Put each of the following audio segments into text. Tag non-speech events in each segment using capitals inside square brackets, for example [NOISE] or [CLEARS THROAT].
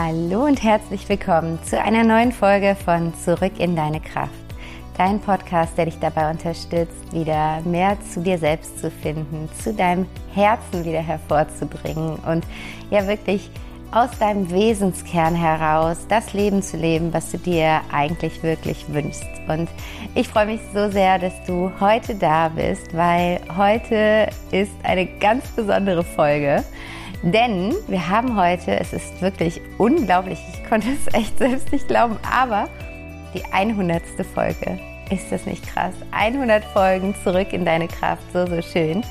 Hallo und herzlich willkommen zu einer neuen Folge von Zurück in deine Kraft. Dein Podcast, der dich dabei unterstützt, wieder mehr zu dir selbst zu finden, zu deinem Herzen wieder hervorzubringen und ja wirklich aus deinem Wesenskern heraus das Leben zu leben, was du dir eigentlich wirklich wünschst. Und ich freue mich so sehr, dass du heute da bist, weil heute ist eine ganz besondere Folge. Denn wir haben heute, es ist wirklich unglaublich, ich konnte es echt selbst nicht glauben, aber die 100. Folge. Ist das nicht krass? 100 Folgen zurück in deine Kraft, so, so schön.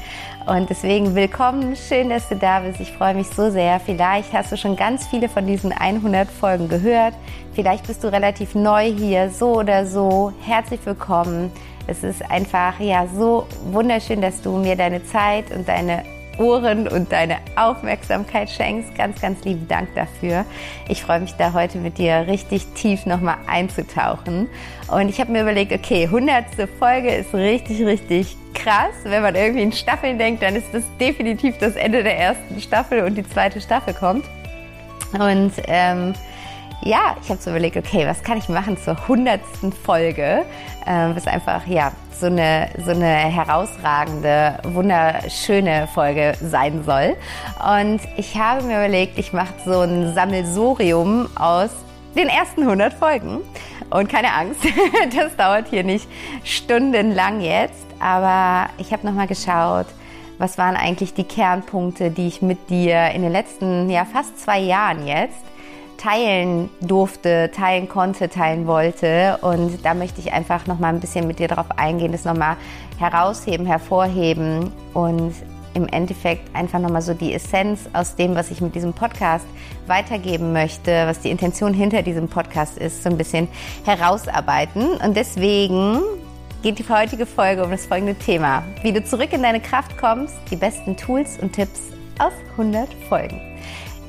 Und deswegen willkommen, schön, dass du da bist. Ich freue mich so sehr. Vielleicht hast du schon ganz viele von diesen 100 Folgen gehört. Vielleicht bist du relativ neu hier, so oder so. Herzlich willkommen. Es ist einfach ja so wunderschön, dass du mir deine Zeit und deine Ohren und deine Aufmerksamkeit schenkst. Ganz, ganz lieben Dank dafür. Ich freue mich da heute mit dir richtig tief nochmal einzutauchen. Und ich habe mir überlegt, okay, 100. Folge ist richtig, richtig krass. Wenn man irgendwie in Staffeln denkt, dann ist das definitiv das Ende der ersten Staffel und die zweite Staffel kommt. Und ähm, ja, ich habe so überlegt, okay, was kann ich machen zur hundertsten Folge, äh, was einfach ja so eine so eine herausragende, wunderschöne Folge sein soll. Und ich habe mir überlegt, ich mache so ein Sammelsurium aus den ersten 100 Folgen. Und keine Angst, [LAUGHS] das dauert hier nicht stundenlang jetzt, aber ich habe noch mal geschaut, was waren eigentlich die Kernpunkte, die ich mit dir in den letzten ja fast zwei Jahren jetzt teilen durfte, teilen konnte, teilen wollte. Und da möchte ich einfach noch mal ein bisschen mit dir darauf eingehen, das noch mal herausheben, hervorheben und im Endeffekt einfach noch mal so die Essenz aus dem, was ich mit diesem Podcast weitergeben möchte, was die Intention hinter diesem Podcast ist, so ein bisschen herausarbeiten. Und deswegen geht die heutige Folge um das folgende Thema. Wie du zurück in deine Kraft kommst, die besten Tools und Tipps aus 100 Folgen.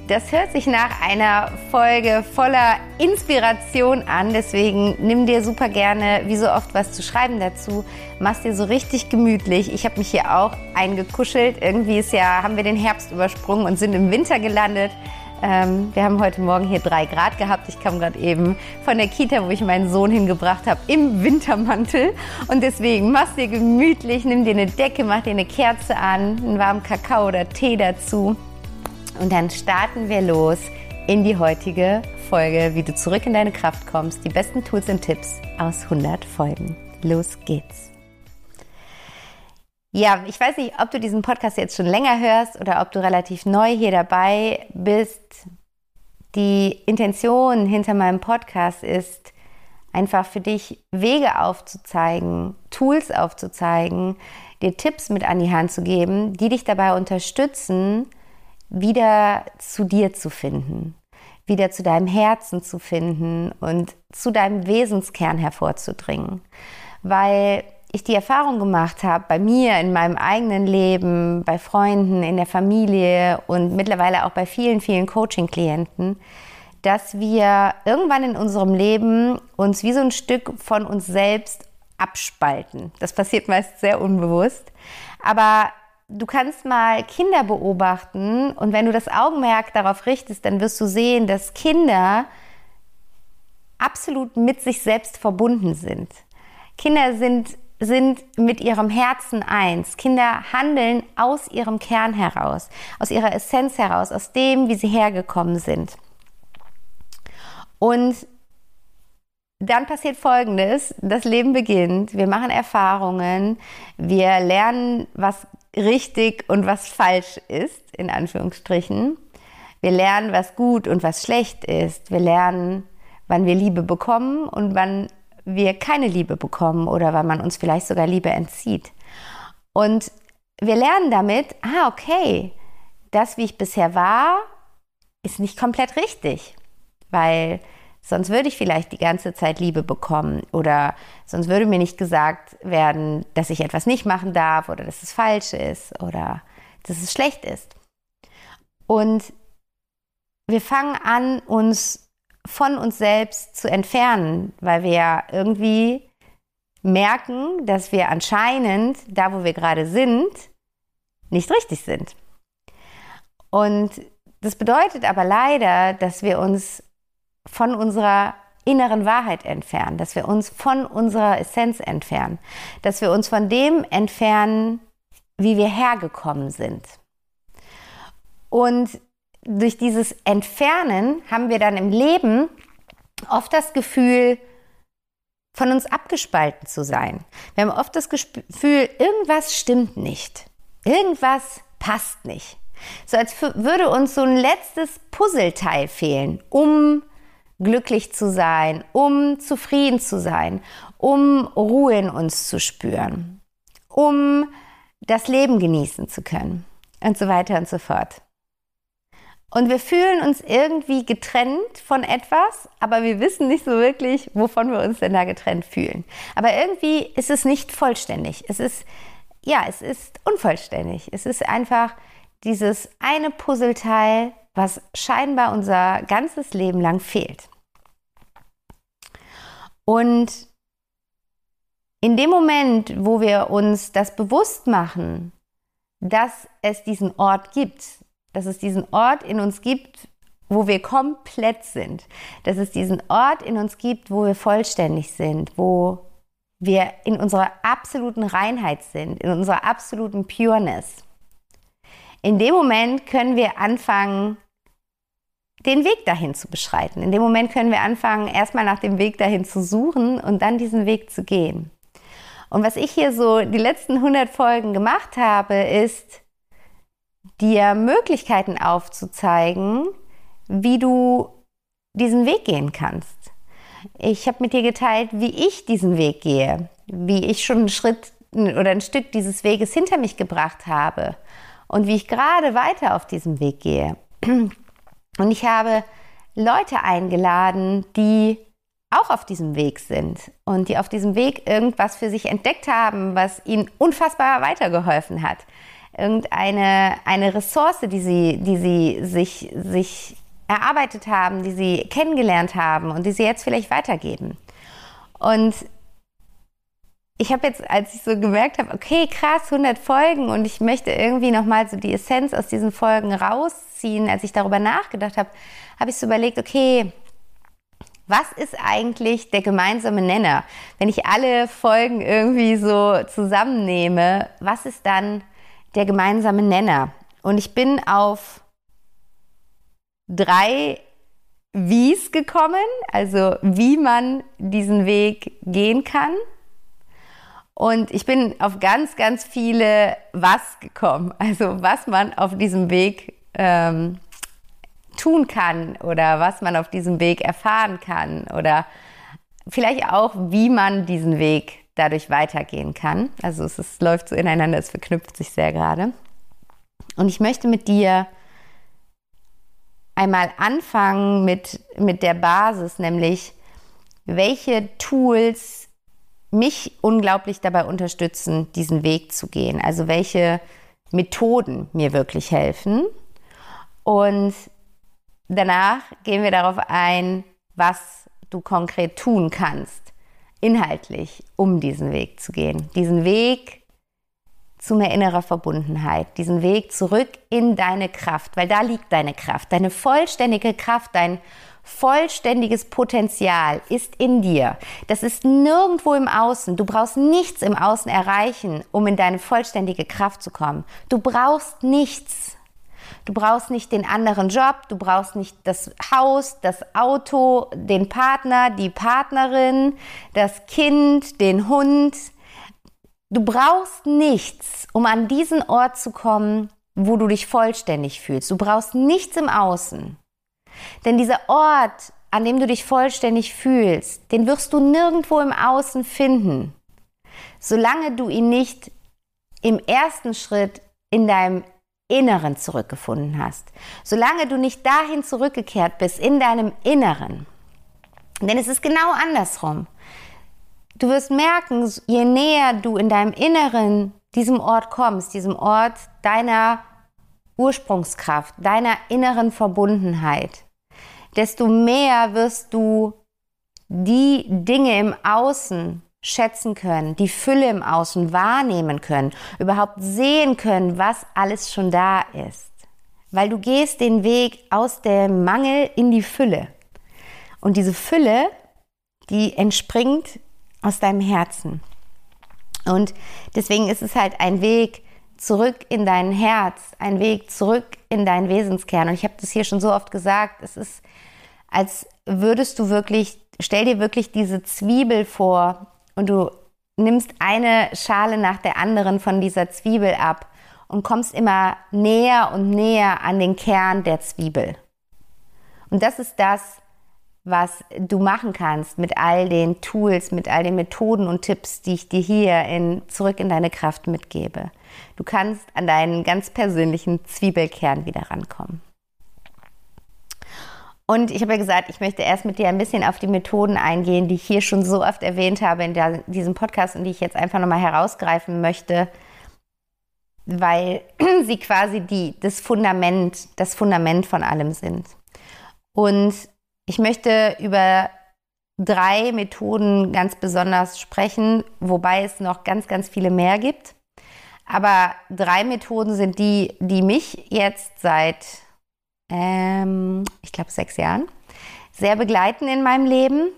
Das hört sich nach einer Folge voller Inspiration an. Deswegen nimm dir super gerne, wie so oft, was zu schreiben dazu. Mach's dir so richtig gemütlich. Ich habe mich hier auch eingekuschelt. Irgendwie ist ja, haben wir den Herbst übersprungen und sind im Winter gelandet. Ähm, wir haben heute Morgen hier drei Grad gehabt. Ich kam gerade eben von der Kita, wo ich meinen Sohn hingebracht habe, im Wintermantel. Und deswegen mach's dir gemütlich, nimm dir eine Decke, mach dir eine Kerze an, einen warmen Kakao oder Tee dazu. Und dann starten wir los in die heutige Folge, wie du zurück in deine Kraft kommst. Die besten Tools und Tipps aus 100 Folgen. Los geht's. Ja, ich weiß nicht, ob du diesen Podcast jetzt schon länger hörst oder ob du relativ neu hier dabei bist. Die Intention hinter meinem Podcast ist, einfach für dich Wege aufzuzeigen, Tools aufzuzeigen, dir Tipps mit an die Hand zu geben, die dich dabei unterstützen, wieder zu dir zu finden, wieder zu deinem Herzen zu finden und zu deinem Wesenskern hervorzudringen. Weil ich die Erfahrung gemacht habe, bei mir in meinem eigenen Leben, bei Freunden, in der Familie und mittlerweile auch bei vielen, vielen Coaching-Klienten, dass wir irgendwann in unserem Leben uns wie so ein Stück von uns selbst abspalten. Das passiert meist sehr unbewusst. Aber du kannst mal Kinder beobachten und wenn du das Augenmerk darauf richtest, dann wirst du sehen, dass Kinder absolut mit sich selbst verbunden sind. Kinder sind, sind mit ihrem Herzen eins. Kinder handeln aus ihrem Kern heraus, aus ihrer Essenz heraus, aus dem, wie sie hergekommen sind. Und dann passiert Folgendes, das Leben beginnt, wir machen Erfahrungen, wir lernen, was richtig und was falsch ist, in Anführungsstrichen. Wir lernen, was gut und was schlecht ist. Wir lernen, wann wir Liebe bekommen und wann wir keine Liebe bekommen oder wann man uns vielleicht sogar Liebe entzieht. Und wir lernen damit, ah, okay, das, wie ich bisher war, ist nicht komplett richtig, weil Sonst würde ich vielleicht die ganze Zeit Liebe bekommen oder sonst würde mir nicht gesagt werden, dass ich etwas nicht machen darf oder dass es falsch ist oder dass es schlecht ist. Und wir fangen an, uns von uns selbst zu entfernen, weil wir irgendwie merken, dass wir anscheinend da, wo wir gerade sind, nicht richtig sind. Und das bedeutet aber leider, dass wir uns von unserer inneren Wahrheit entfernen, dass wir uns von unserer Essenz entfernen, dass wir uns von dem entfernen, wie wir hergekommen sind. Und durch dieses Entfernen haben wir dann im Leben oft das Gefühl, von uns abgespalten zu sein. Wir haben oft das Gefühl, irgendwas stimmt nicht. Irgendwas passt nicht. So als würde uns so ein letztes Puzzleteil fehlen, um glücklich zu sein, um zufrieden zu sein, um Ruhe in uns zu spüren, um das Leben genießen zu können und so weiter und so fort. Und wir fühlen uns irgendwie getrennt von etwas, aber wir wissen nicht so wirklich, wovon wir uns denn da getrennt fühlen. Aber irgendwie ist es nicht vollständig. Es ist, ja, es ist unvollständig. Es ist einfach dieses eine Puzzleteil, was scheinbar unser ganzes Leben lang fehlt. Und in dem Moment, wo wir uns das bewusst machen, dass es diesen Ort gibt, dass es diesen Ort in uns gibt, wo wir komplett sind, dass es diesen Ort in uns gibt, wo wir vollständig sind, wo wir in unserer absoluten Reinheit sind, in unserer absoluten Pureness. In dem Moment können wir anfangen, den Weg dahin zu beschreiten. In dem Moment können wir anfangen, erstmal nach dem Weg dahin zu suchen und dann diesen Weg zu gehen. Und was ich hier so die letzten 100 Folgen gemacht habe, ist, dir Möglichkeiten aufzuzeigen, wie du diesen Weg gehen kannst. Ich habe mit dir geteilt, wie ich diesen Weg gehe, wie ich schon einen Schritt oder ein Stück dieses Weges hinter mich gebracht habe und wie ich gerade weiter auf diesem Weg gehe. Und ich habe Leute eingeladen, die auch auf diesem Weg sind und die auf diesem Weg irgendwas für sich entdeckt haben, was ihnen unfassbar weitergeholfen hat irgendeine eine Ressource, die sie, die sie sich, sich erarbeitet haben, die sie kennengelernt haben und die sie jetzt vielleicht weitergeben. Und ich habe jetzt, als ich so gemerkt habe, okay, krass, 100 Folgen und ich möchte irgendwie nochmal so die Essenz aus diesen Folgen rausziehen, als ich darüber nachgedacht habe, habe ich so überlegt, okay, was ist eigentlich der gemeinsame Nenner? Wenn ich alle Folgen irgendwie so zusammennehme, was ist dann der gemeinsame Nenner. Und ich bin auf drei Wies gekommen, also wie man diesen Weg gehen kann. Und ich bin auf ganz, ganz viele Was gekommen, also was man auf diesem Weg ähm, tun kann oder was man auf diesem Weg erfahren kann oder vielleicht auch, wie man diesen Weg dadurch weitergehen kann. Also es, es läuft so ineinander, es verknüpft sich sehr gerade. Und ich möchte mit dir einmal anfangen mit, mit der Basis, nämlich welche Tools mich unglaublich dabei unterstützen, diesen Weg zu gehen. Also welche Methoden mir wirklich helfen. Und danach gehen wir darauf ein, was du konkret tun kannst inhaltlich, um diesen Weg zu gehen. Diesen Weg zu mehr innerer Verbundenheit, diesen Weg zurück in deine Kraft, weil da liegt deine Kraft, deine vollständige Kraft, dein vollständiges Potenzial ist in dir. Das ist nirgendwo im Außen. Du brauchst nichts im Außen erreichen, um in deine vollständige Kraft zu kommen. Du brauchst nichts. Du brauchst nicht den anderen Job, du brauchst nicht das Haus, das Auto, den Partner, die Partnerin, das Kind, den Hund. Du brauchst nichts, um an diesen Ort zu kommen, wo du dich vollständig fühlst. Du brauchst nichts im Außen. Denn dieser Ort, an dem du dich vollständig fühlst, den wirst du nirgendwo im Außen finden, solange du ihn nicht im ersten Schritt in deinem Inneren zurückgefunden hast. Solange du nicht dahin zurückgekehrt bist, in deinem Inneren. Denn es ist genau andersrum. Du wirst merken, je näher du in deinem Inneren diesem Ort kommst, diesem Ort deiner Ursprungskraft, deiner inneren Verbundenheit, desto mehr wirst du die Dinge im Außen schätzen können, die Fülle im Außen wahrnehmen können, überhaupt sehen können, was alles schon da ist. weil du gehst den Weg aus dem Mangel in die Fülle. Und diese Fülle, die entspringt aus deinem Herzen. Und deswegen ist es halt ein Weg zurück in dein Herz, ein Weg zurück in deinen Wesenskern. Und ich habe das hier schon so oft gesagt, es ist, als würdest du wirklich, stell dir wirklich diese Zwiebel vor und du nimmst eine Schale nach der anderen von dieser Zwiebel ab und kommst immer näher und näher an den Kern der Zwiebel. Und das ist das, was du machen kannst mit all den Tools, mit all den Methoden und Tipps, die ich dir hier in Zurück in deine Kraft mitgebe. Du kannst an deinen ganz persönlichen Zwiebelkern wieder rankommen. Und ich habe ja gesagt, ich möchte erst mit dir ein bisschen auf die Methoden eingehen, die ich hier schon so oft erwähnt habe in der, diesem Podcast und die ich jetzt einfach nochmal herausgreifen möchte, weil [CLEARS THROAT] sie quasi die, das Fundament, das Fundament von allem sind. Und ich möchte über drei Methoden ganz besonders sprechen, wobei es noch ganz, ganz viele mehr gibt. Aber drei Methoden sind die, die mich jetzt seit, ähm, ich glaube, sechs Jahren sehr begleiten in meinem Leben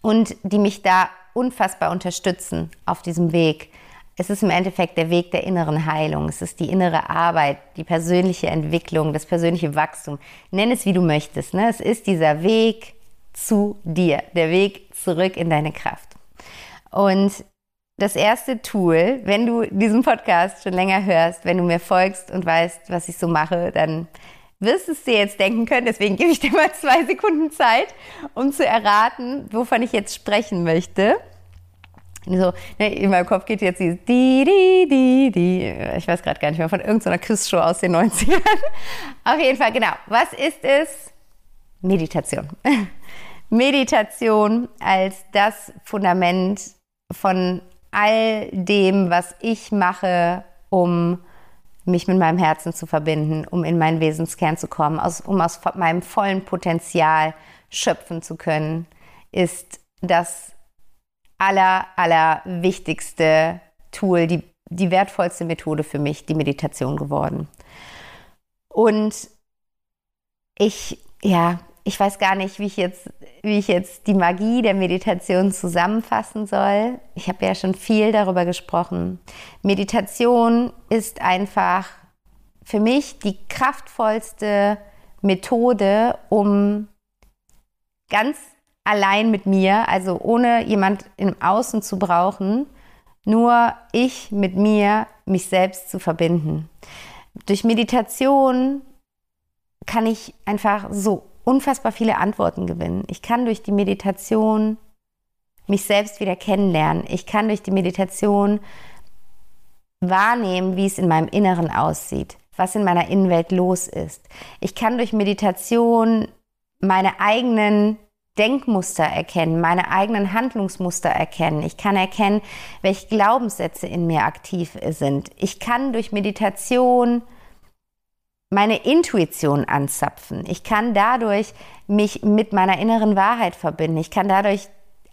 und die mich da unfassbar unterstützen auf diesem Weg. Es ist im Endeffekt der Weg der inneren Heilung. Es ist die innere Arbeit, die persönliche Entwicklung, das persönliche Wachstum. Nenn es wie du möchtest. Ne? Es ist dieser Weg zu dir, der Weg zurück in deine Kraft. Und das erste Tool, wenn du diesen Podcast schon länger hörst, wenn du mir folgst und weißt, was ich so mache, dann wirst es dir jetzt denken können. Deswegen gebe ich dir mal zwei Sekunden Zeit, um zu erraten, wovon ich jetzt sprechen möchte. So, ne, in meinem Kopf geht jetzt dieses die, die, die, die. Ich weiß gerade gar nicht mehr, von irgendeiner Quizshow aus den 90ern. [LAUGHS] Auf jeden Fall, genau. Was ist es? Meditation. [LAUGHS] Meditation als das Fundament von all dem, was ich mache, um mich mit meinem Herzen zu verbinden, um in meinen Wesenskern zu kommen, aus, um aus meinem vollen Potenzial schöpfen zu können, ist das aller, aller wichtigste Tool, die, die wertvollste Methode für mich, die Meditation geworden. Und ich, ja, ich weiß gar nicht, wie ich jetzt, wie ich jetzt die Magie der Meditation zusammenfassen soll. Ich habe ja schon viel darüber gesprochen. Meditation ist einfach für mich die kraftvollste Methode, um ganz allein mit mir, also ohne jemand im Außen zu brauchen, nur ich mit mir, mich selbst zu verbinden. Durch Meditation kann ich einfach so unfassbar viele Antworten gewinnen. Ich kann durch die Meditation mich selbst wieder kennenlernen. Ich kann durch die Meditation wahrnehmen, wie es in meinem Inneren aussieht, was in meiner Innenwelt los ist. Ich kann durch Meditation meine eigenen Denkmuster erkennen, meine eigenen Handlungsmuster erkennen. Ich kann erkennen, welche Glaubenssätze in mir aktiv sind. Ich kann durch Meditation meine Intuition anzapfen. Ich kann dadurch mich mit meiner inneren Wahrheit verbinden. Ich kann dadurch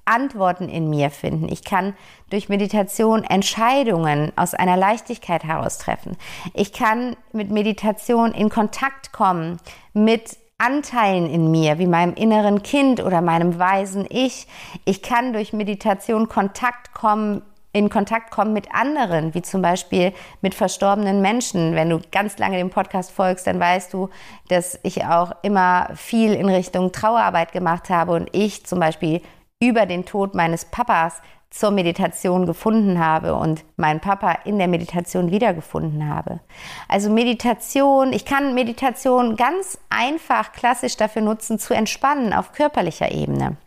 Antworten in mir finden. Ich kann durch Meditation Entscheidungen aus einer Leichtigkeit heraus treffen. Ich kann mit Meditation in Kontakt kommen mit Anteilen in mir, wie meinem inneren Kind oder meinem weisen Ich. Ich kann durch Meditation Kontakt kommen, in Kontakt kommen mit anderen, wie zum Beispiel mit verstorbenen Menschen. Wenn du ganz lange dem Podcast folgst, dann weißt du, dass ich auch immer viel in Richtung Trauerarbeit gemacht habe und ich zum Beispiel über den Tod meines Papas zur Meditation gefunden habe und meinen Papa in der Meditation wiedergefunden habe. Also Meditation, ich kann Meditation ganz einfach klassisch dafür nutzen, zu entspannen auf körperlicher Ebene,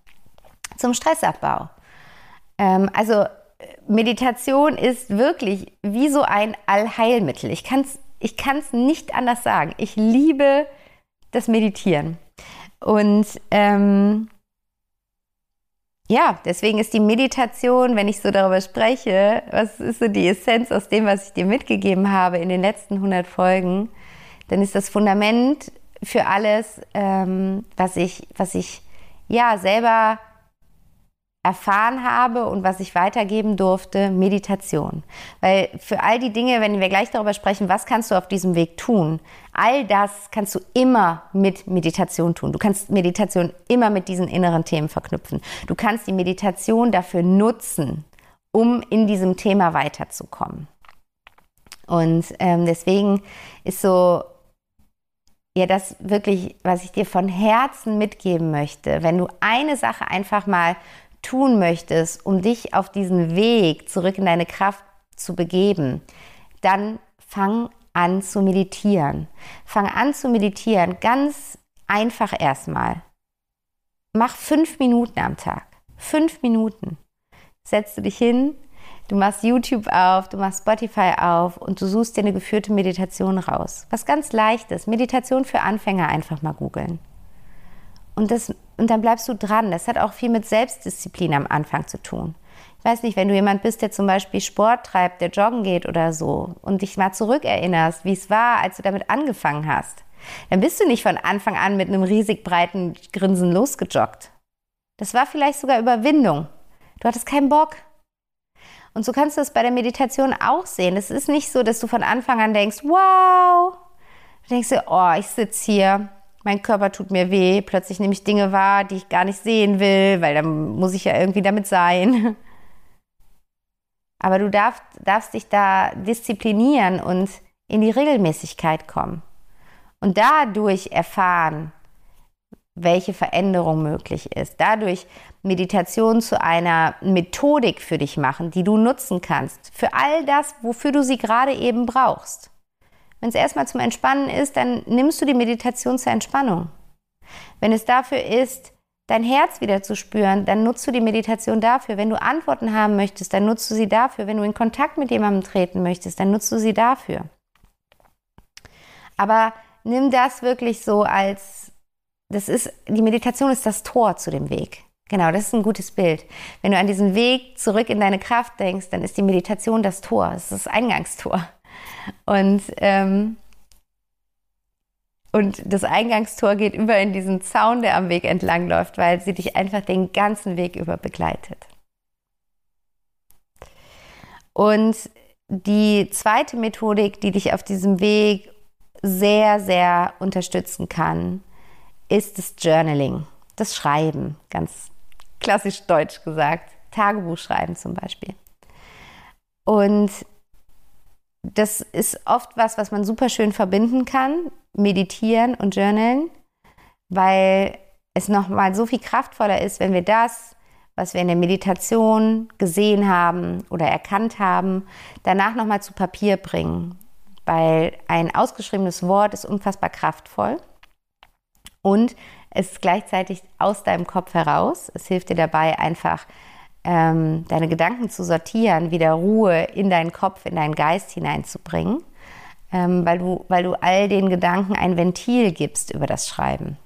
zum Stressabbau. Ähm, also Meditation ist wirklich wie so ein Allheilmittel. Ich kann es ich kann's nicht anders sagen. Ich liebe das Meditieren. Und ähm, ja, deswegen ist die Meditation, wenn ich so darüber spreche, was ist so die Essenz aus dem, was ich dir mitgegeben habe in den letzten 100 Folgen, dann ist das Fundament für alles, ähm, was ich, was ich ja selber erfahren habe und was ich weitergeben durfte, Meditation. Weil für all die Dinge, wenn wir gleich darüber sprechen, was kannst du auf diesem Weg tun, all das kannst du immer mit Meditation tun. Du kannst Meditation immer mit diesen inneren Themen verknüpfen. Du kannst die Meditation dafür nutzen, um in diesem Thema weiterzukommen. Und ähm, deswegen ist so ja das wirklich, was ich dir von Herzen mitgeben möchte, wenn du eine Sache einfach mal tun möchtest, um dich auf diesen Weg zurück in deine Kraft zu begeben, dann fang an zu meditieren. Fang an zu meditieren, ganz einfach erstmal. Mach fünf Minuten am Tag. Fünf Minuten. Setzt du dich hin, du machst YouTube auf, du machst Spotify auf und du suchst dir eine geführte Meditation raus. Was ganz leichtes. Meditation für Anfänger einfach mal googeln. Und, das, und dann bleibst du dran. Das hat auch viel mit Selbstdisziplin am Anfang zu tun. Ich weiß nicht, wenn du jemand bist, der zum Beispiel Sport treibt, der joggen geht oder so und dich mal zurückerinnerst, wie es war, als du damit angefangen hast, dann bist du nicht von Anfang an mit einem riesig breiten Grinsen losgejoggt. Das war vielleicht sogar Überwindung. Du hattest keinen Bock. Und so kannst du es bei der Meditation auch sehen. Es ist nicht so, dass du von Anfang an denkst, wow. Du denkst dir, oh, ich sitze hier mein Körper tut mir weh, plötzlich nehme ich Dinge wahr, die ich gar nicht sehen will, weil dann muss ich ja irgendwie damit sein. [LAUGHS] Aber du darfst, darfst dich da disziplinieren und in die Regelmäßigkeit kommen und dadurch erfahren, welche Veränderung möglich ist. Dadurch Meditation zu einer Methodik für dich machen, die du nutzen kannst, für all das, wofür du sie gerade eben brauchst. Wenn es erstmal zum Entspannen ist, dann nimmst du die Meditation zur Entspannung. Wenn es dafür ist, dein Herz wieder zu spüren, dann nutzt du die Meditation dafür. Wenn du Antworten haben möchtest, dann nutzt du sie dafür. Wenn du in Kontakt mit jemandem treten möchtest, dann nutzt du sie dafür. Aber nimm das wirklich so als, das ist, die Meditation ist das Tor zu dem Weg. Genau, das ist ein gutes Bild. Wenn du an diesen Weg zurück in deine Kraft denkst, dann ist die Meditation das Tor, das ist das Eingangstor. Und, ähm, und das Eingangstor geht über in diesen Zaun, der am Weg entlang läuft, weil sie dich einfach den ganzen Weg über begleitet. Und die zweite Methodik, die dich auf diesem Weg sehr, sehr unterstützen kann, ist das Journaling, das Schreiben, ganz klassisch deutsch gesagt, Tagebuch schreiben zum Beispiel. Und das ist oft was, was man super schön verbinden kann, meditieren und journalen, weil es nochmal so viel kraftvoller ist, wenn wir das, was wir in der Meditation gesehen haben oder erkannt haben, danach nochmal zu Papier bringen. Weil ein ausgeschriebenes Wort ist unfassbar kraftvoll und es ist gleichzeitig aus deinem Kopf heraus. Es hilft dir dabei, einfach ähm, deine Gedanken zu sortieren, wieder Ruhe in deinen Kopf, in deinen Geist hineinzubringen, ähm, weil, du, weil du all den Gedanken ein Ventil gibst über das Schreiben.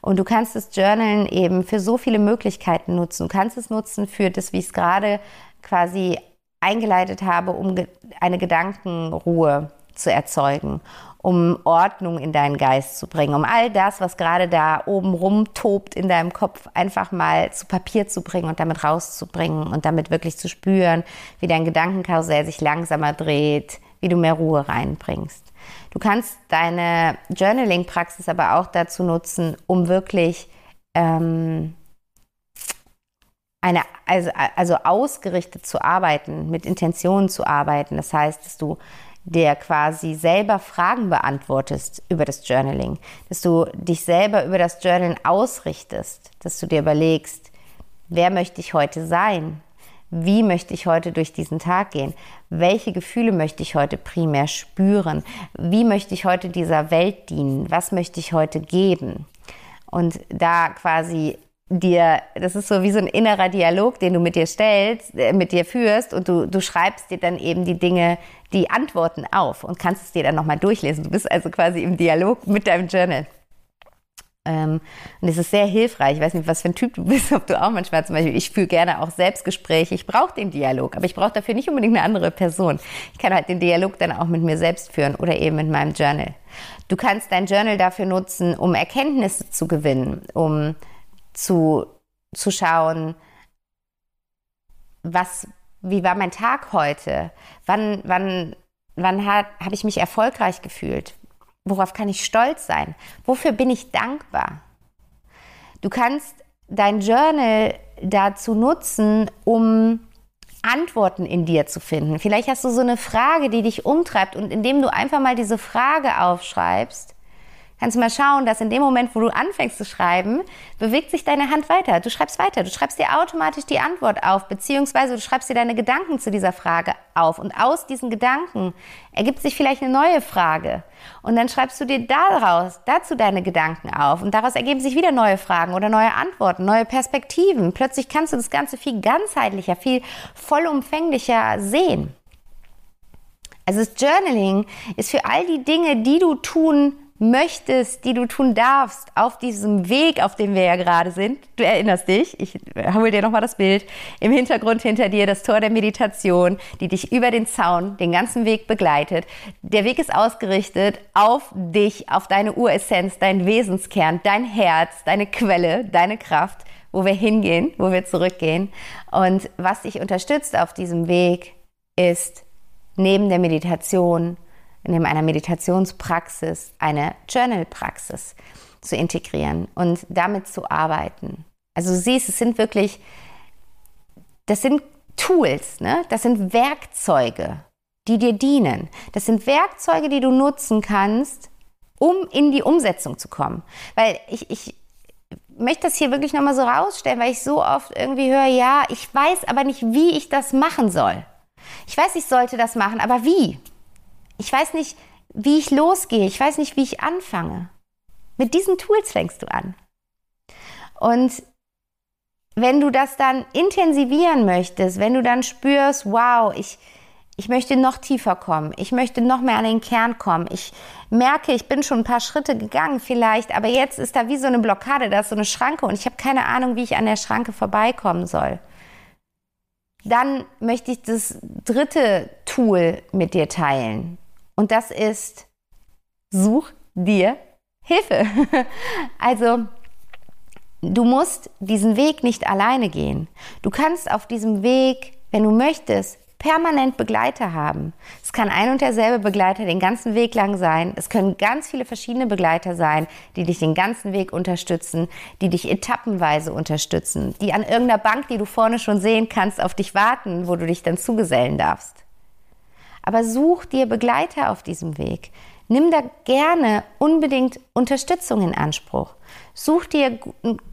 Und du kannst das Journalen eben für so viele Möglichkeiten nutzen. Du kannst es nutzen für das, wie ich es gerade quasi eingeleitet habe, um eine Gedankenruhe zu erzeugen um Ordnung in deinen Geist zu bringen, um all das, was gerade da oben rumtobt in deinem Kopf, einfach mal zu Papier zu bringen und damit rauszubringen und damit wirklich zu spüren, wie dein Gedankenkarussell sich langsamer dreht, wie du mehr Ruhe reinbringst. Du kannst deine Journaling-Praxis aber auch dazu nutzen, um wirklich ähm, eine, also, also ausgerichtet zu arbeiten, mit Intentionen zu arbeiten. Das heißt, dass du der quasi selber Fragen beantwortest über das Journaling, dass du dich selber über das Journalen ausrichtest, dass du dir überlegst, wer möchte ich heute sein? Wie möchte ich heute durch diesen Tag gehen? Welche Gefühle möchte ich heute primär spüren? Wie möchte ich heute dieser Welt dienen? Was möchte ich heute geben? Und da quasi dir, das ist so wie so ein innerer Dialog, den du mit dir stellst, äh, mit dir führst und du, du schreibst dir dann eben die Dinge, die Antworten auf und kannst es dir dann nochmal durchlesen. Du bist also quasi im Dialog mit deinem Journal. Ähm, und es ist sehr hilfreich. Ich weiß nicht, was für ein Typ du bist, [LAUGHS] ob du auch manchmal zum Beispiel, ich fühle gerne auch Selbstgespräche. Ich brauche den Dialog, aber ich brauche dafür nicht unbedingt eine andere Person. Ich kann halt den Dialog dann auch mit mir selbst führen oder eben mit meinem Journal. Du kannst dein Journal dafür nutzen, um Erkenntnisse zu gewinnen, um zu, zu schauen, was, wie war mein Tag heute? Wann, wann, wann habe ich mich erfolgreich gefühlt? Worauf kann ich stolz sein? Wofür bin ich dankbar? Du kannst dein Journal dazu nutzen, um Antworten in dir zu finden. Vielleicht hast du so eine Frage, die dich umtreibt und indem du einfach mal diese Frage aufschreibst, kannst du mal schauen, dass in dem Moment, wo du anfängst zu schreiben, bewegt sich deine Hand weiter. Du schreibst weiter. Du schreibst dir automatisch die Antwort auf, beziehungsweise du schreibst dir deine Gedanken zu dieser Frage auf. Und aus diesen Gedanken ergibt sich vielleicht eine neue Frage. Und dann schreibst du dir daraus, dazu deine Gedanken auf. Und daraus ergeben sich wieder neue Fragen oder neue Antworten, neue Perspektiven. Plötzlich kannst du das Ganze viel ganzheitlicher, viel vollumfänglicher sehen. Also das Journaling ist für all die Dinge, die du tun möchtest, die du tun darfst auf diesem Weg, auf dem wir ja gerade sind. Du erinnerst dich, ich hole dir nochmal das Bild, im Hintergrund hinter dir das Tor der Meditation, die dich über den Zaun den ganzen Weg begleitet. Der Weg ist ausgerichtet auf dich, auf deine Uressenz, dein Wesenskern, dein Herz, deine Quelle, deine Kraft, wo wir hingehen, wo wir zurückgehen. Und was dich unterstützt auf diesem Weg ist neben der Meditation, in einer Meditationspraxis eine Journal-Praxis zu integrieren und damit zu arbeiten. Also siehst, es sind wirklich, das sind Tools, ne? das sind Werkzeuge, die dir dienen. Das sind Werkzeuge, die du nutzen kannst, um in die Umsetzung zu kommen. Weil ich, ich möchte das hier wirklich nochmal so rausstellen, weil ich so oft irgendwie höre, ja, ich weiß aber nicht, wie ich das machen soll. Ich weiß, ich sollte das machen, aber wie? Ich weiß nicht, wie ich losgehe. Ich weiß nicht, wie ich anfange. Mit diesen Tools fängst du an. Und wenn du das dann intensivieren möchtest, wenn du dann spürst, wow, ich, ich möchte noch tiefer kommen, ich möchte noch mehr an den Kern kommen, ich merke, ich bin schon ein paar Schritte gegangen vielleicht, aber jetzt ist da wie so eine Blockade, da ist so eine Schranke und ich habe keine Ahnung, wie ich an der Schranke vorbeikommen soll. Dann möchte ich das dritte Tool mit dir teilen. Und das ist, such dir Hilfe. [LAUGHS] also, du musst diesen Weg nicht alleine gehen. Du kannst auf diesem Weg, wenn du möchtest, permanent Begleiter haben. Es kann ein und derselbe Begleiter den ganzen Weg lang sein. Es können ganz viele verschiedene Begleiter sein, die dich den ganzen Weg unterstützen, die dich etappenweise unterstützen, die an irgendeiner Bank, die du vorne schon sehen kannst, auf dich warten, wo du dich dann zugesellen darfst. Aber such dir Begleiter auf diesem Weg. Nimm da gerne unbedingt Unterstützung in Anspruch. Such dir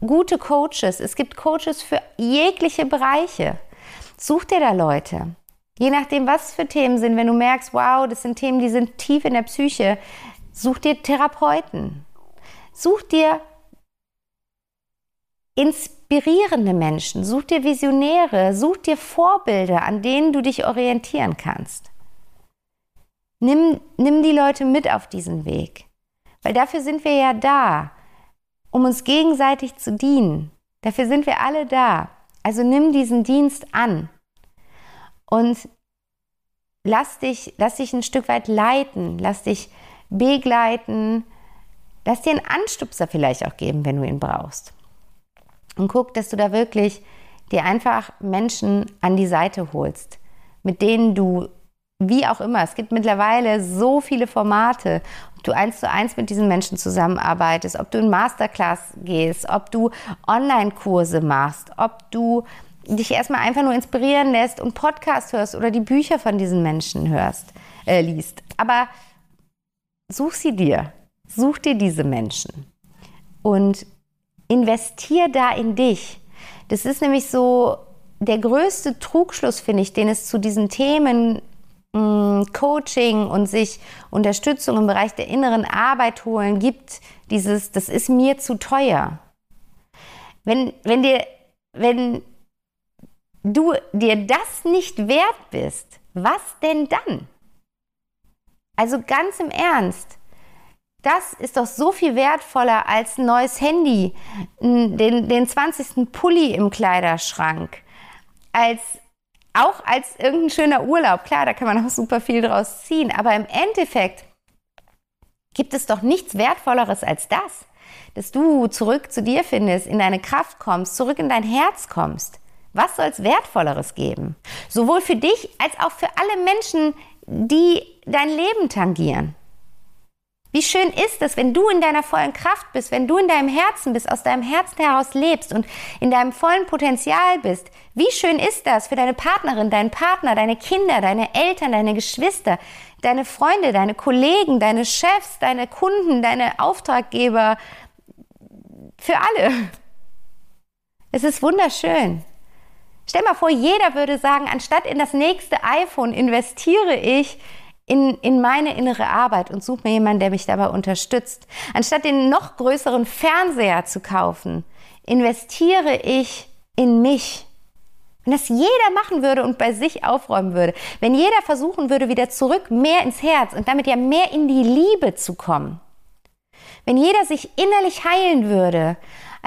gute Coaches. Es gibt Coaches für jegliche Bereiche. Such dir da Leute. Je nachdem, was für Themen sind, wenn du merkst, wow, das sind Themen, die sind tief in der Psyche, such dir Therapeuten. Such dir inspirierende Menschen, such dir Visionäre, such dir Vorbilder, an denen du dich orientieren kannst. Nimm, nimm die Leute mit auf diesen Weg. Weil dafür sind wir ja da, um uns gegenseitig zu dienen. Dafür sind wir alle da. Also nimm diesen Dienst an und lass dich, lass dich ein Stück weit leiten, lass dich begleiten, lass dir einen Anstupser vielleicht auch geben, wenn du ihn brauchst. Und guck, dass du da wirklich dir einfach Menschen an die Seite holst, mit denen du wie auch immer. Es gibt mittlerweile so viele Formate. Ob du eins zu eins mit diesen Menschen zusammenarbeitest, ob du in Masterclass gehst, ob du Online-Kurse machst, ob du dich erstmal einfach nur inspirieren lässt und Podcast hörst oder die Bücher von diesen Menschen hörst, äh, liest. Aber such sie dir. Such dir diese Menschen. Und investier da in dich. Das ist nämlich so der größte Trugschluss, finde ich, den es zu diesen Themen Mm, Coaching und sich Unterstützung im Bereich der inneren Arbeit holen gibt, dieses, das ist mir zu teuer. Wenn, wenn, dir, wenn du dir das nicht wert bist, was denn dann? Also ganz im Ernst, das ist doch so viel wertvoller als ein neues Handy, den, den 20. Pulli im Kleiderschrank, als auch als irgendein schöner Urlaub. Klar, da kann man auch super viel draus ziehen. Aber im Endeffekt gibt es doch nichts Wertvolleres als das, dass du zurück zu dir findest, in deine Kraft kommst, zurück in dein Herz kommst. Was soll es Wertvolleres geben? Sowohl für dich als auch für alle Menschen, die dein Leben tangieren. Wie schön ist es, wenn du in deiner vollen Kraft bist, wenn du in deinem Herzen bist, aus deinem Herzen heraus lebst und in deinem vollen Potenzial bist. Wie schön ist das für deine Partnerin, deinen Partner, deine Kinder, deine Eltern, deine Geschwister, deine Freunde, deine Kollegen, deine Chefs, deine Kunden, deine Auftraggeber, für alle. Es ist wunderschön. Stell mal vor, jeder würde sagen, anstatt in das nächste iPhone investiere ich in, in meine innere Arbeit und suche mir jemanden, der mich dabei unterstützt. Anstatt den noch größeren Fernseher zu kaufen, investiere ich in mich. Wenn das jeder machen würde und bei sich aufräumen würde, wenn jeder versuchen würde, wieder zurück mehr ins Herz und damit ja mehr in die Liebe zu kommen, wenn jeder sich innerlich heilen würde,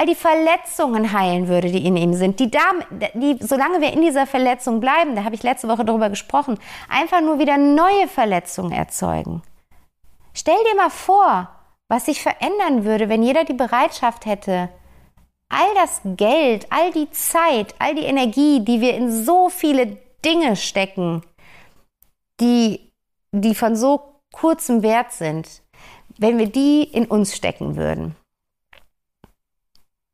all die Verletzungen heilen würde, die in ihm sind, die, Darm, die solange wir in dieser Verletzung bleiben, da habe ich letzte Woche darüber gesprochen, einfach nur wieder neue Verletzungen erzeugen. Stell dir mal vor, was sich verändern würde, wenn jeder die Bereitschaft hätte, all das Geld, all die Zeit, all die Energie, die wir in so viele Dinge stecken, die, die von so kurzem Wert sind, wenn wir die in uns stecken würden.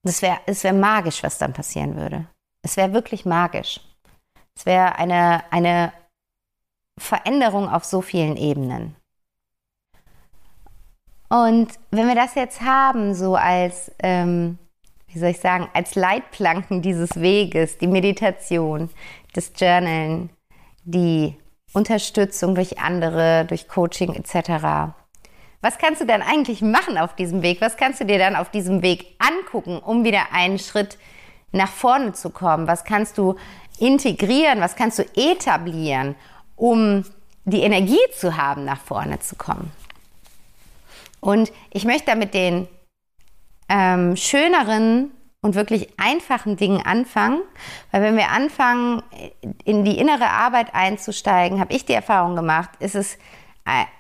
Das wäre es wär magisch, was dann passieren würde. Es wäre wirklich magisch. Es wäre eine, eine Veränderung auf so vielen Ebenen. Und wenn wir das jetzt haben, so als, ähm, wie soll ich sagen, als Leitplanken dieses Weges, die Meditation, das Journalen, die Unterstützung durch andere, durch Coaching etc., was kannst du dann eigentlich machen auf diesem Weg? Was kannst du dir dann auf diesem Weg angucken, um wieder einen Schritt nach vorne zu kommen? Was kannst du integrieren? Was kannst du etablieren, um die Energie zu haben, nach vorne zu kommen? Und ich möchte mit den ähm, schöneren und wirklich einfachen Dingen anfangen, weil wenn wir anfangen, in die innere Arbeit einzusteigen, habe ich die Erfahrung gemacht, ist es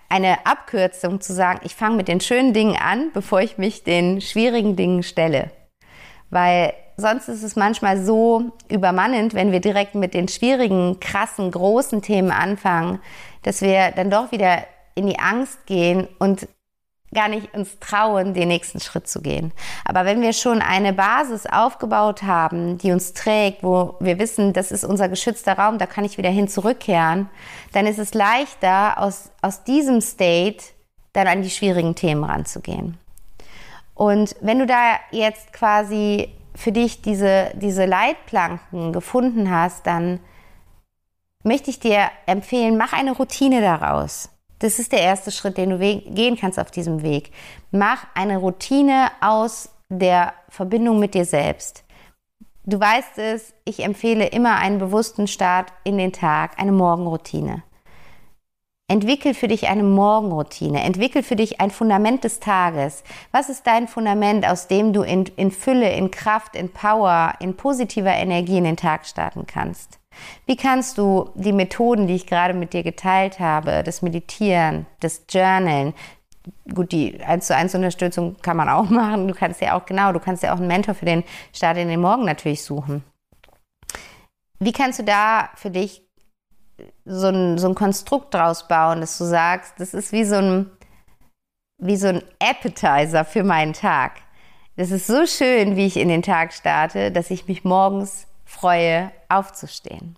eine Abkürzung zu sagen, ich fange mit den schönen Dingen an, bevor ich mich den schwierigen Dingen stelle. Weil sonst ist es manchmal so übermannend, wenn wir direkt mit den schwierigen, krassen, großen Themen anfangen, dass wir dann doch wieder in die Angst gehen und gar nicht uns trauen, den nächsten Schritt zu gehen. Aber wenn wir schon eine Basis aufgebaut haben, die uns trägt, wo wir wissen, das ist unser geschützter Raum, da kann ich wieder hin zurückkehren, dann ist es leichter, aus, aus diesem State dann an die schwierigen Themen ranzugehen. Und wenn du da jetzt quasi für dich diese, diese Leitplanken gefunden hast, dann möchte ich dir empfehlen, mach eine Routine daraus. Das ist der erste Schritt, den du gehen kannst auf diesem Weg. Mach eine Routine aus der Verbindung mit dir selbst. Du weißt es, ich empfehle immer einen bewussten Start in den Tag, eine Morgenroutine. Entwickel für dich eine Morgenroutine. Entwickel für dich ein Fundament des Tages. Was ist dein Fundament, aus dem du in, in Fülle, in Kraft, in Power, in positiver Energie in den Tag starten kannst? Wie kannst du die Methoden, die ich gerade mit dir geteilt habe, das Meditieren, das Journalen, gut, die 1 zu 1 Unterstützung kann man auch [LAUGHS] machen. Du kannst ja auch, genau, du kannst ja auch einen Mentor für den Start in den Morgen natürlich suchen. Wie kannst du da für dich so ein, so ein Konstrukt draus bauen, dass du sagst, das ist wie so ein, wie so ein Appetizer für meinen Tag. Das ist so schön, wie ich in den Tag starte, dass ich mich morgens freue, aufzustehen.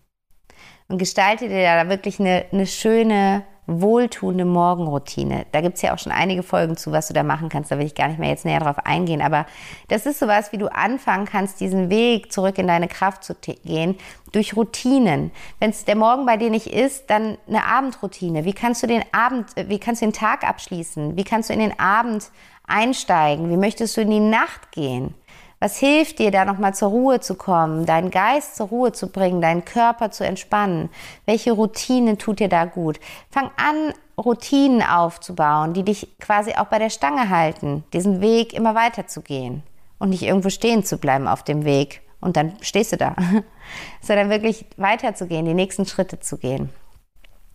Und gestalte dir da wirklich eine, eine schöne, wohltuende Morgenroutine. Da gibt es ja auch schon einige Folgen zu, was du da machen kannst. Da will ich gar nicht mehr jetzt näher drauf eingehen. Aber das ist sowas, wie du anfangen kannst, diesen Weg zurück in deine Kraft zu gehen, durch Routinen. Wenn es der Morgen bei dir nicht ist, dann eine Abendroutine. Wie kannst du den Abend, wie kannst du den Tag abschließen? Wie kannst du in den Abend einsteigen? Wie möchtest du in die Nacht gehen? Was hilft dir, da nochmal zur Ruhe zu kommen, deinen Geist zur Ruhe zu bringen, deinen Körper zu entspannen? Welche Routinen tut dir da gut? Fang an, Routinen aufzubauen, die dich quasi auch bei der Stange halten, diesen Weg immer weiter zu gehen und nicht irgendwo stehen zu bleiben auf dem Weg und dann stehst du da, [LAUGHS] sondern wirklich weiterzugehen, die nächsten Schritte zu gehen.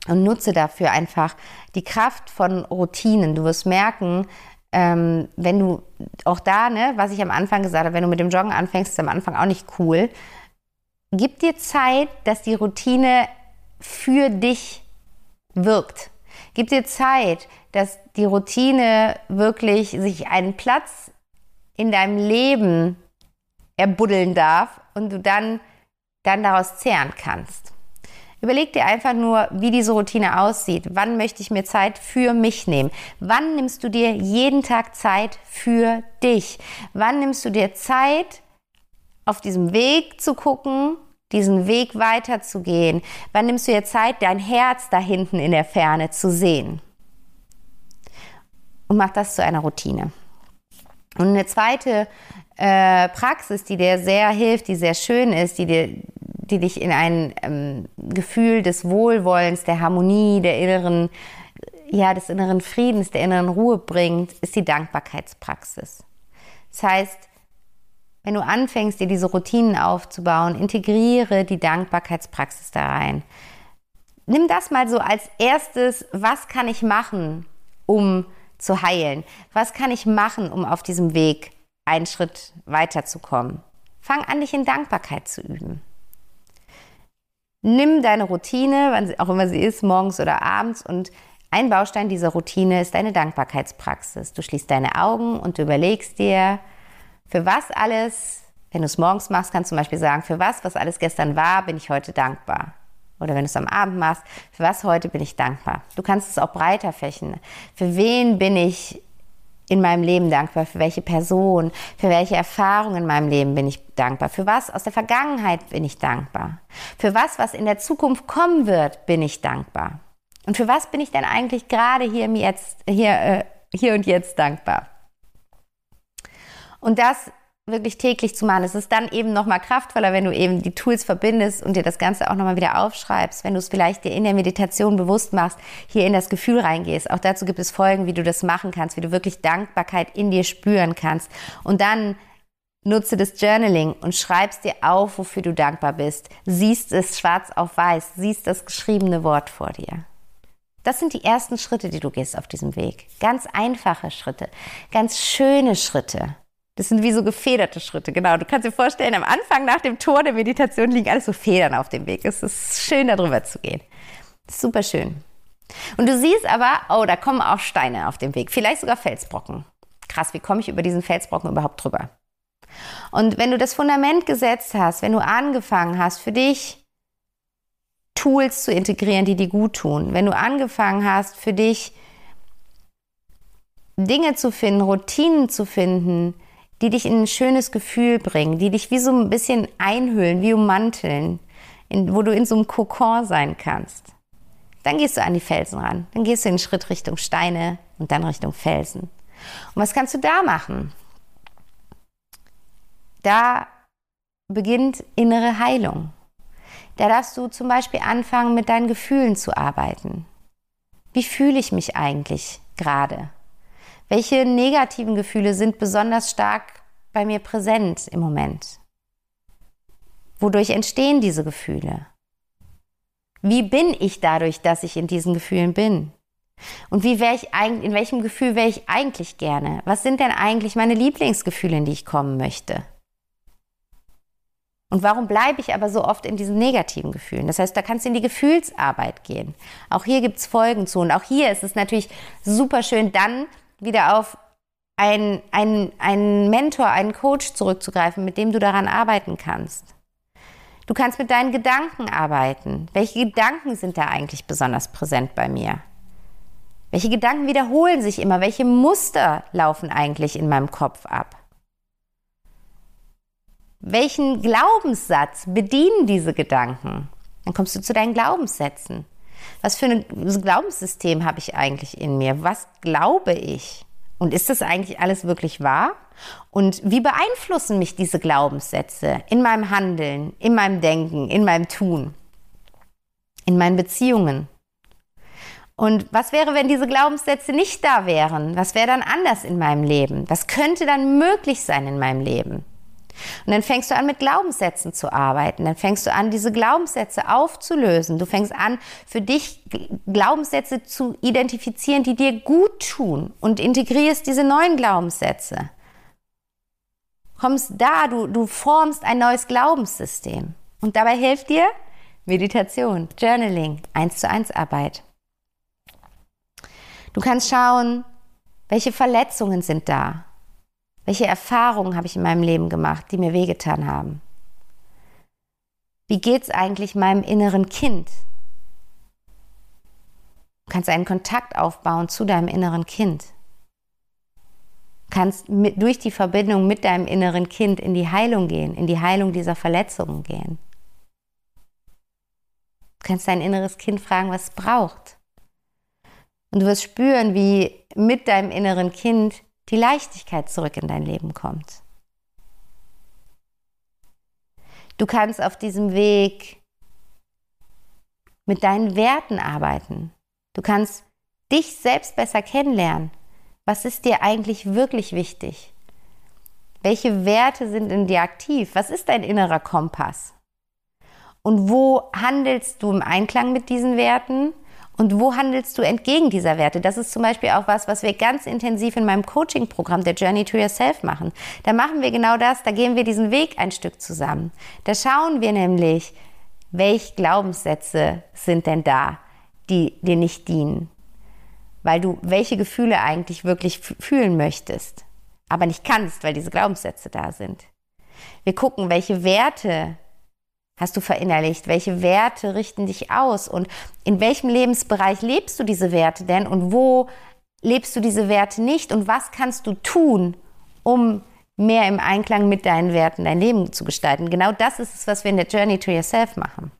Und nutze dafür einfach die Kraft von Routinen. Du wirst merken, ähm, wenn du auch da, ne, was ich am Anfang gesagt habe, wenn du mit dem Joggen anfängst, ist am Anfang auch nicht cool. gib dir Zeit, dass die Routine für dich wirkt. Gib dir Zeit, dass die Routine wirklich sich einen Platz in deinem Leben erbuddeln darf und du dann, dann daraus zehren kannst. Überleg dir einfach nur, wie diese Routine aussieht. Wann möchte ich mir Zeit für mich nehmen? Wann nimmst du dir jeden Tag Zeit für dich? Wann nimmst du dir Zeit, auf diesem Weg zu gucken, diesen Weg weiterzugehen? Wann nimmst du dir Zeit, dein Herz da hinten in der Ferne zu sehen? Und mach das zu einer Routine. Und eine zweite äh, Praxis, die dir sehr hilft, die sehr schön ist, die, dir, die dich in ein ähm, Gefühl des Wohlwollens, der Harmonie, der inneren, ja, des inneren Friedens, der inneren Ruhe bringt, ist die Dankbarkeitspraxis. Das heißt, wenn du anfängst, dir diese Routinen aufzubauen, integriere die Dankbarkeitspraxis da rein. Nimm das mal so als erstes, was kann ich machen, um zu heilen? Was kann ich machen, um auf diesem Weg einen Schritt weiterzukommen? Fang an, dich in Dankbarkeit zu üben. Nimm deine Routine, auch immer sie ist, morgens oder abends und ein Baustein dieser Routine ist deine Dankbarkeitspraxis. Du schließt deine Augen und du überlegst dir, für was alles, wenn du es morgens machst, kannst du zum Beispiel sagen, für was, was alles gestern war, bin ich heute dankbar. Oder wenn du es am Abend machst, für was heute bin ich dankbar. Du kannst es auch breiter fächen. Für wen bin ich in meinem Leben dankbar? Für welche Person? Für welche Erfahrungen in meinem Leben bin ich dankbar? Für was aus der Vergangenheit bin ich dankbar? Für was, was in der Zukunft kommen wird, bin ich dankbar? Und für was bin ich denn eigentlich gerade hier, jetzt, hier, äh, hier und jetzt dankbar? Und das wirklich täglich zu machen. Es ist dann eben nochmal kraftvoller, wenn du eben die Tools verbindest und dir das Ganze auch nochmal wieder aufschreibst, wenn du es vielleicht dir in der Meditation bewusst machst, hier in das Gefühl reingehst. Auch dazu gibt es Folgen, wie du das machen kannst, wie du wirklich Dankbarkeit in dir spüren kannst. Und dann nutze das Journaling und schreibst dir auf, wofür du dankbar bist. Siehst es schwarz auf weiß, siehst das geschriebene Wort vor dir. Das sind die ersten Schritte, die du gehst auf diesem Weg. Ganz einfache Schritte, ganz schöne Schritte. Das sind wie so gefederte Schritte, genau. Du kannst dir vorstellen, am Anfang nach dem Tor der Meditation liegen alles so Federn auf dem Weg. Es ist schön, darüber zu gehen. Super schön. Und du siehst aber, oh, da kommen auch Steine auf dem Weg, vielleicht sogar Felsbrocken. Krass, wie komme ich über diesen Felsbrocken überhaupt drüber? Und wenn du das Fundament gesetzt hast, wenn du angefangen hast, für dich Tools zu integrieren, die dir gut tun, wenn du angefangen hast, für dich Dinge zu finden, Routinen zu finden, die dich in ein schönes Gefühl bringen, die dich wie so ein bisschen einhüllen, wie ummanteln, in, wo du in so einem Kokon sein kannst. Dann gehst du an die Felsen ran. Dann gehst du einen Schritt Richtung Steine und dann Richtung Felsen. Und was kannst du da machen? Da beginnt innere Heilung. Da darfst du zum Beispiel anfangen, mit deinen Gefühlen zu arbeiten. Wie fühle ich mich eigentlich gerade? Welche negativen Gefühle sind besonders stark bei mir präsent im Moment? Wodurch entstehen diese Gefühle? Wie bin ich dadurch, dass ich in diesen Gefühlen bin? Und wie wäre ich eigentlich, in welchem Gefühl wäre ich eigentlich gerne? Was sind denn eigentlich meine Lieblingsgefühle, in die ich kommen möchte? Und warum bleibe ich aber so oft in diesen negativen Gefühlen? Das heißt, da kannst du in die Gefühlsarbeit gehen. Auch hier gibt es Folgen zu. Und auch hier ist es natürlich super schön, dann wieder auf einen, einen, Mentor, einen Coach zurückzugreifen, mit dem du daran arbeiten kannst. Du kannst mit deinen Gedanken arbeiten. Welche Gedanken sind da eigentlich besonders präsent bei mir? Welche Gedanken wiederholen sich immer? Welche Muster laufen eigentlich in meinem Kopf ab? Welchen Glaubenssatz bedienen diese Gedanken? Dann kommst du zu deinen Glaubenssätzen. Was für ein Glaubenssystem habe ich eigentlich in mir? Was glaube ich? Und ist das eigentlich alles wirklich wahr? Und wie beeinflussen mich diese Glaubenssätze in meinem Handeln, in meinem Denken, in meinem Tun, in meinen Beziehungen? Und was wäre, wenn diese Glaubenssätze nicht da wären? Was wäre dann anders in meinem Leben? Was könnte dann möglich sein in meinem Leben? Und dann fängst du an, mit Glaubenssätzen zu arbeiten. Dann fängst du an, diese Glaubenssätze aufzulösen. Du fängst an, für dich Glaubenssätze zu identifizieren, die dir gut tun und integrierst diese neuen Glaubenssätze. Kommst da, du, du formst ein neues Glaubenssystem. Und dabei hilft dir Meditation, Journaling, 1 zu 1 Arbeit. Du kannst schauen, welche Verletzungen sind da? Welche Erfahrungen habe ich in meinem Leben gemacht, die mir wehgetan haben? Wie geht es eigentlich meinem inneren Kind? Du kannst einen Kontakt aufbauen zu deinem inneren Kind. Du kannst mit, durch die Verbindung mit deinem inneren Kind in die Heilung gehen, in die Heilung dieser Verletzungen gehen. Du kannst dein inneres Kind fragen, was es braucht. Und du wirst spüren, wie mit deinem inneren Kind die Leichtigkeit zurück in dein Leben kommt. Du kannst auf diesem Weg mit deinen Werten arbeiten. Du kannst dich selbst besser kennenlernen. Was ist dir eigentlich wirklich wichtig? Welche Werte sind in dir aktiv? Was ist dein innerer Kompass? Und wo handelst du im Einklang mit diesen Werten? Und wo handelst du entgegen dieser Werte? Das ist zum Beispiel auch was, was wir ganz intensiv in meinem Coaching-Programm der Journey to Yourself machen. Da machen wir genau das, da gehen wir diesen Weg ein Stück zusammen. Da schauen wir nämlich, welche Glaubenssätze sind denn da, die dir nicht dienen. Weil du welche Gefühle eigentlich wirklich fühlen möchtest, aber nicht kannst, weil diese Glaubenssätze da sind. Wir gucken, welche Werte hast du verinnerlicht? Welche Werte richten dich aus? Und in welchem Lebensbereich lebst du diese Werte denn? Und wo lebst du diese Werte nicht? Und was kannst du tun, um mehr im Einklang mit deinen Werten dein Leben zu gestalten? Genau das ist es, was wir in der Journey to Yourself machen.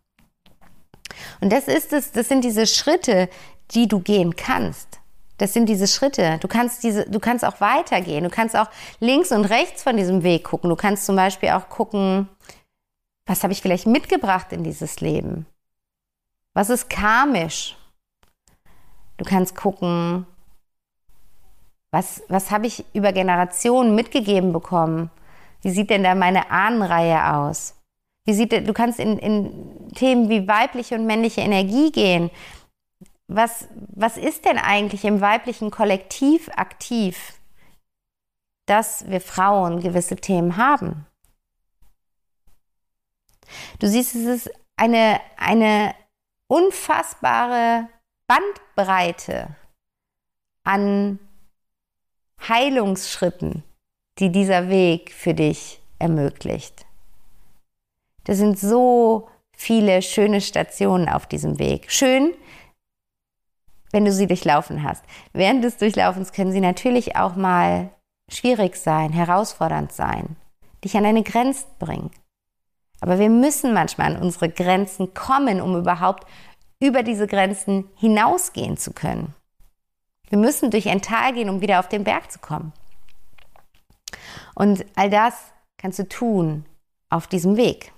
Und das ist es, das sind diese Schritte, die du gehen kannst. Das sind diese Schritte. Du kannst diese, du kannst auch weitergehen. Du kannst auch links und rechts von diesem Weg gucken. Du kannst zum Beispiel auch gucken, was habe ich vielleicht mitgebracht in dieses Leben? Was ist karmisch? Du kannst gucken, was, was habe ich über Generationen mitgegeben bekommen? Wie sieht denn da meine Ahnenreihe aus? Wie sieht, du kannst in, in Themen wie weibliche und männliche Energie gehen. Was, was ist denn eigentlich im weiblichen Kollektiv aktiv, dass wir Frauen gewisse Themen haben? Du siehst, es ist eine, eine unfassbare Bandbreite an Heilungsschritten, die dieser Weg für dich ermöglicht. Das sind so viele schöne Stationen auf diesem Weg. Schön, wenn du sie durchlaufen hast. Während des Durchlaufens können sie natürlich auch mal schwierig sein, herausfordernd sein, dich an deine Grenzen bringen. Aber wir müssen manchmal an unsere Grenzen kommen, um überhaupt über diese Grenzen hinausgehen zu können. Wir müssen durch ein Tal gehen, um wieder auf den Berg zu kommen. Und all das kannst du tun auf diesem Weg.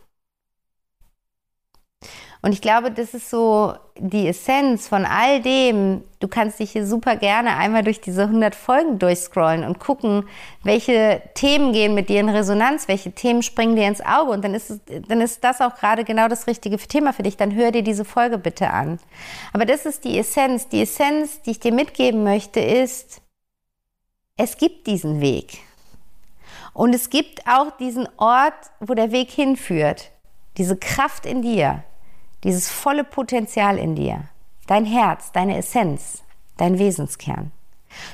Und ich glaube, das ist so die Essenz von all dem. Du kannst dich hier super gerne einmal durch diese 100 Folgen durchscrollen und gucken, welche Themen gehen mit dir in Resonanz, welche Themen springen dir ins Auge. Und dann ist, es, dann ist das auch gerade genau das richtige Thema für dich. Dann hör dir diese Folge bitte an. Aber das ist die Essenz. Die Essenz, die ich dir mitgeben möchte, ist, es gibt diesen Weg. Und es gibt auch diesen Ort, wo der Weg hinführt. Diese Kraft in dir dieses volle Potenzial in dir, dein Herz, deine Essenz, dein Wesenskern.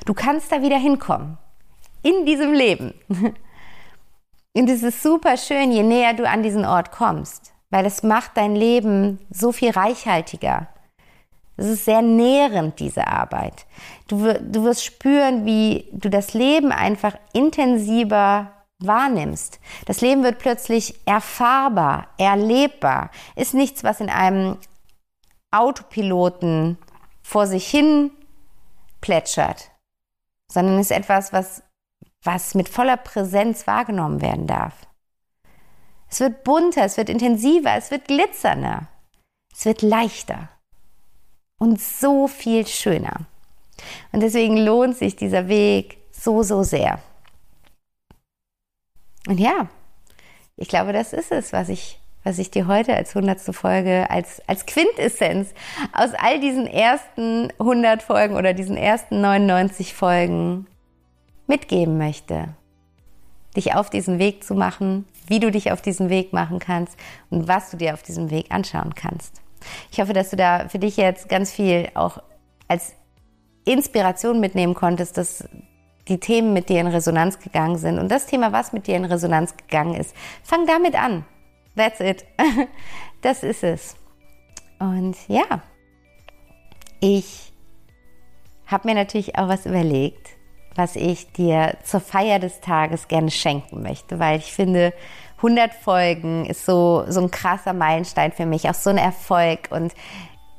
Du kannst da wieder hinkommen. In diesem Leben. [LAUGHS] Und es ist super schön, je näher du an diesen Ort kommst, weil es macht dein Leben so viel reichhaltiger. Es ist sehr nährend, diese Arbeit. Du, du wirst spüren, wie du das Leben einfach intensiver wahrnimmst. Das Leben wird plötzlich erfahrbar, erlebbar, ist nichts, was in einem Autopiloten vor sich hin plätschert, sondern ist etwas, was, was mit voller Präsenz wahrgenommen werden darf. Es wird bunter, es wird intensiver, es wird glitzernder, es wird leichter und so viel schöner. Und deswegen lohnt sich dieser Weg so, so sehr. Und ja, ich glaube, das ist es, was ich, was ich dir heute als hundertste Folge, als, als Quintessenz aus all diesen ersten 100 Folgen oder diesen ersten 99 Folgen mitgeben möchte. dich auf diesen Weg zu machen, wie du dich auf diesen Weg machen kannst und was du dir auf diesem Weg anschauen kannst. Ich hoffe, dass du da für dich jetzt ganz viel auch als Inspiration mitnehmen konntest, dass die Themen mit dir in Resonanz gegangen sind und das Thema, was mit dir in Resonanz gegangen ist. Fang damit an. That's it. [LAUGHS] Das ist es. Und ja, ich habe mir natürlich auch was überlegt, was ich dir zur Feier des Tages gerne schenken möchte, weil ich finde, 100 Folgen ist so, so ein krasser Meilenstein für mich, auch so ein Erfolg und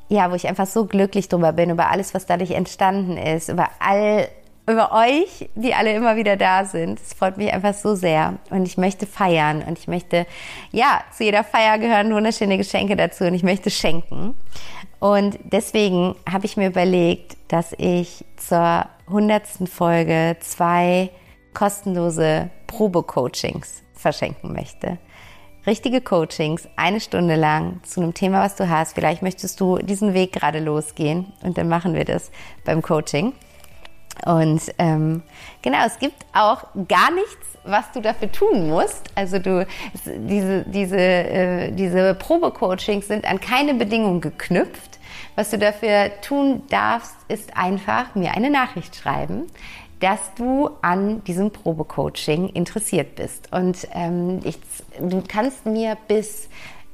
ja, wo ich einfach so glücklich drüber bin, über alles, was dadurch entstanden ist, über all, über euch, die alle immer wieder da sind. Es freut mich einfach so sehr und ich möchte feiern und ich möchte, ja, zu jeder Feier gehören wunderschöne Geschenke dazu und ich möchte schenken. Und deswegen habe ich mir überlegt, dass ich zur hundertsten Folge zwei kostenlose Probecoachings verschenken möchte. Richtige Coachings, eine Stunde lang zu einem Thema, was du hast. Vielleicht möchtest du diesen Weg gerade losgehen und dann machen wir das beim Coaching. Und ähm, genau, es gibt auch gar nichts, was du dafür tun musst. Also du, diese, diese, äh, diese Probecoachings sind an keine Bedingung geknüpft. Was du dafür tun darfst, ist einfach mir eine Nachricht schreiben, dass du an diesem Probecoaching interessiert bist. Und ähm, ich, du kannst mir bis,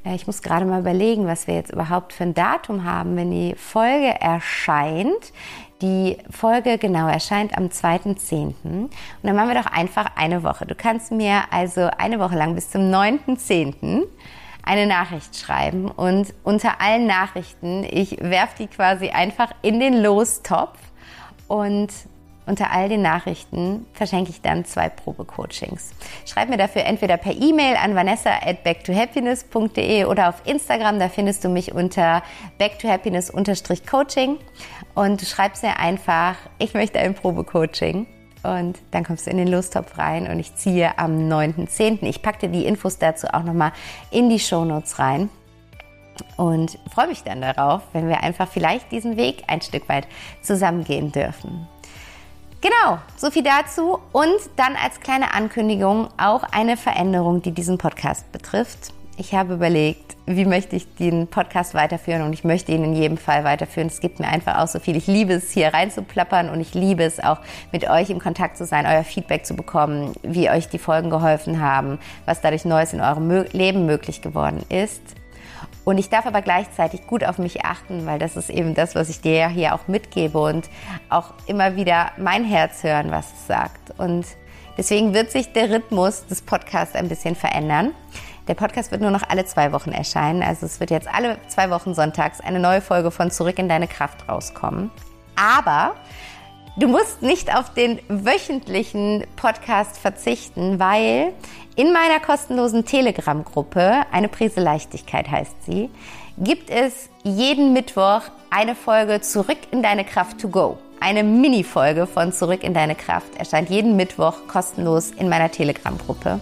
äh, ich muss gerade mal überlegen, was wir jetzt überhaupt für ein Datum haben, wenn die Folge erscheint. Die Folge genau erscheint am 2.10. Und dann machen wir doch einfach eine Woche. Du kannst mir also eine Woche lang bis zum 9.10 eine Nachricht schreiben und unter allen Nachrichten, ich werfe die quasi einfach in den Lostopf und unter all den Nachrichten verschenke ich dann zwei Probecoachings. Schreib mir dafür entweder per E-Mail an vanessa at backtohappiness.de oder auf Instagram, da findest du mich unter backtohappiness-coaching und du schreibst mir einfach, ich möchte ein Probecoaching und dann kommst du in den Lostopf rein und ich ziehe am 9.10. Ich packe dir die Infos dazu auch nochmal in die Shownotes rein und freue mich dann darauf, wenn wir einfach vielleicht diesen Weg ein Stück weit zusammengehen dürfen. Genau, so viel dazu und dann als kleine Ankündigung auch eine Veränderung, die diesen Podcast betrifft. Ich habe überlegt, wie möchte ich den Podcast weiterführen und ich möchte ihn in jedem Fall weiterführen. Es gibt mir einfach auch so viel. Ich liebe es, hier reinzuplappern und ich liebe es auch, mit euch im Kontakt zu sein, euer Feedback zu bekommen, wie euch die Folgen geholfen haben, was dadurch Neues in eurem Leben möglich geworden ist. Und ich darf aber gleichzeitig gut auf mich achten, weil das ist eben das, was ich dir hier auch mitgebe und auch immer wieder mein Herz hören, was es sagt. Und deswegen wird sich der Rhythmus des Podcasts ein bisschen verändern. Der Podcast wird nur noch alle zwei Wochen erscheinen. Also es wird jetzt alle zwei Wochen sonntags eine neue Folge von Zurück in deine Kraft rauskommen. Aber du musst nicht auf den wöchentlichen Podcast verzichten, weil in meiner kostenlosen Telegram-Gruppe, eine Prise Leichtigkeit heißt sie, gibt es jeden Mittwoch eine Folge Zurück in deine Kraft to go. Eine Mini-Folge von Zurück in deine Kraft erscheint jeden Mittwoch kostenlos in meiner Telegram-Gruppe.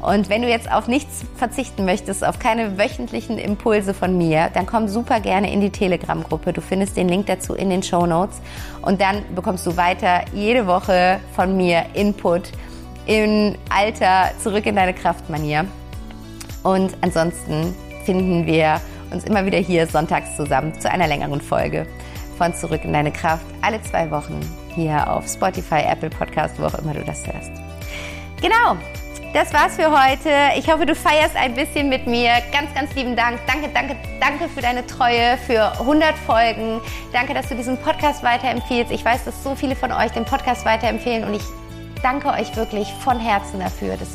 Und wenn du jetzt auf nichts verzichten möchtest, auf keine wöchentlichen Impulse von mir, dann komm super gerne in die Telegram-Gruppe. Du findest den Link dazu in den Show Notes. Und dann bekommst du weiter jede Woche von mir Input in alter Zurück in deine Kraft-Manier. Und ansonsten finden wir uns immer wieder hier sonntags zusammen zu einer längeren Folge von Zurück in deine Kraft. Alle zwei Wochen hier auf Spotify, Apple Podcast, wo auch immer du das hörst. Genau, das war's für heute. Ich hoffe, du feierst ein bisschen mit mir. Ganz, ganz lieben Dank. Danke, danke, danke für deine Treue, für 100 Folgen. Danke, dass du diesen Podcast weiterempfiehlst. Ich weiß, dass so viele von euch den Podcast weiterempfehlen und ich danke euch wirklich von Herzen dafür. Das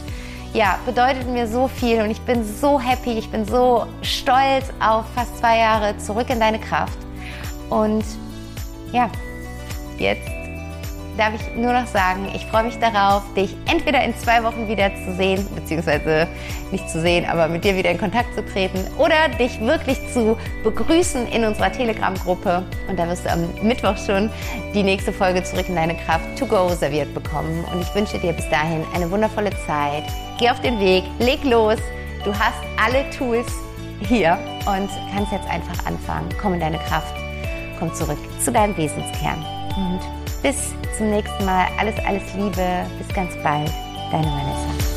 ja, bedeutet mir so viel und ich bin so happy, ich bin so stolz auf fast zwei Jahre zurück in deine Kraft. Und ja, jetzt darf ich nur noch sagen, ich freue mich darauf, dich entweder in zwei Wochen wieder zu sehen, beziehungsweise nicht zu sehen, aber mit dir wieder in Kontakt zu treten oder dich wirklich zu begrüßen in unserer Telegram-Gruppe. Und da wirst du am Mittwoch schon die nächste Folge zurück in deine Kraft to go serviert bekommen. Und ich wünsche dir bis dahin eine wundervolle Zeit. Geh auf den Weg, leg los. Du hast alle Tools hier und kannst jetzt einfach anfangen. Komm in deine Kraft komm zurück zu deinem Wesenskern. Und bis zum nächsten Mal. Alles, alles Liebe. Bis ganz bald. deine Vanessa.